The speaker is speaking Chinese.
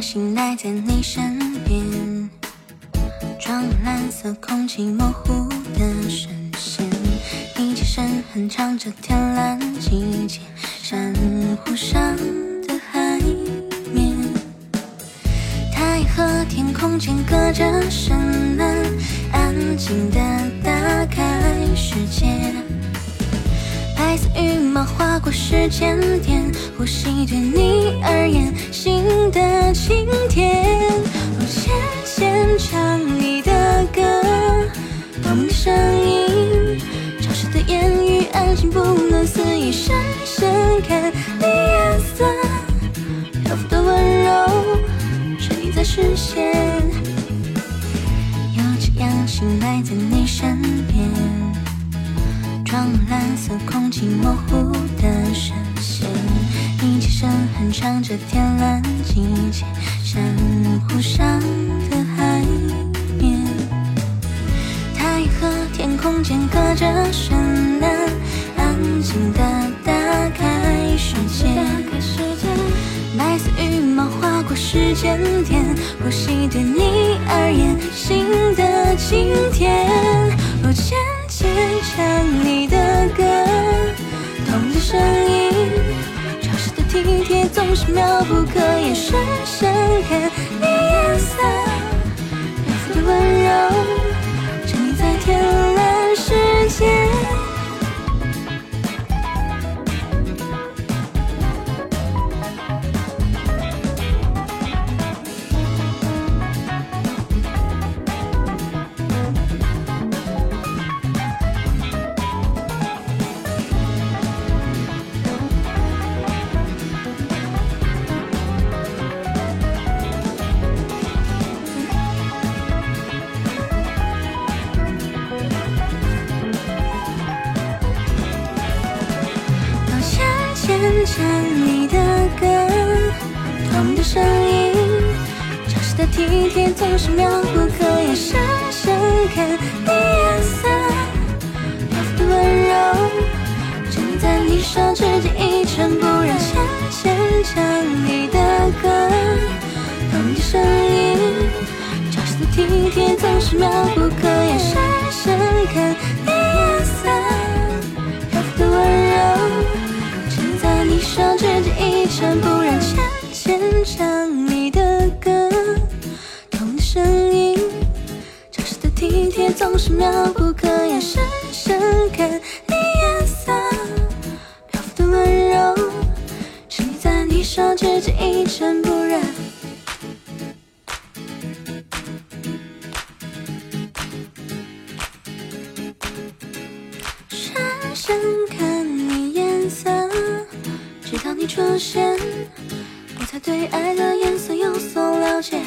醒来在你身边，装满蓝色空气模糊的视线，你起身哼唱着天蓝季节，珊瑚上的海面，太和天空间隔着深蓝，安静的打开世界。白色羽毛划过时间点，呼吸对你而言天。我浅浅唱你的歌，透明的声音，潮湿的言语，安静不能肆意，深深看你颜色，漂浮的温柔，沉溺在视线，又这样醒来在你身边。装满蓝色空气模糊的视线，你起身哼唱着天蓝季节，珊瑚上的海面，太和天空间隔着绚烂，安静的打开时间。白色羽毛划过时间点，呼吸对你而言新的晴天。体贴，总是妙不可言，深深看你颜色，漂浮的温柔，唱你的歌，透明的声音，潮湿的体贴，总是妙不可言，深深看你颜色，漂浮的温柔，沉溺在你手指间一尘不染，渐渐唱你的歌，透明的声音，潮湿的体贴，总是妙不可总是妙不可言，深深看你颜色，漂浮的温柔，沉溺在你手指间一尘不染。深深看你颜色，直到你出现，我才对爱的颜色有所了解。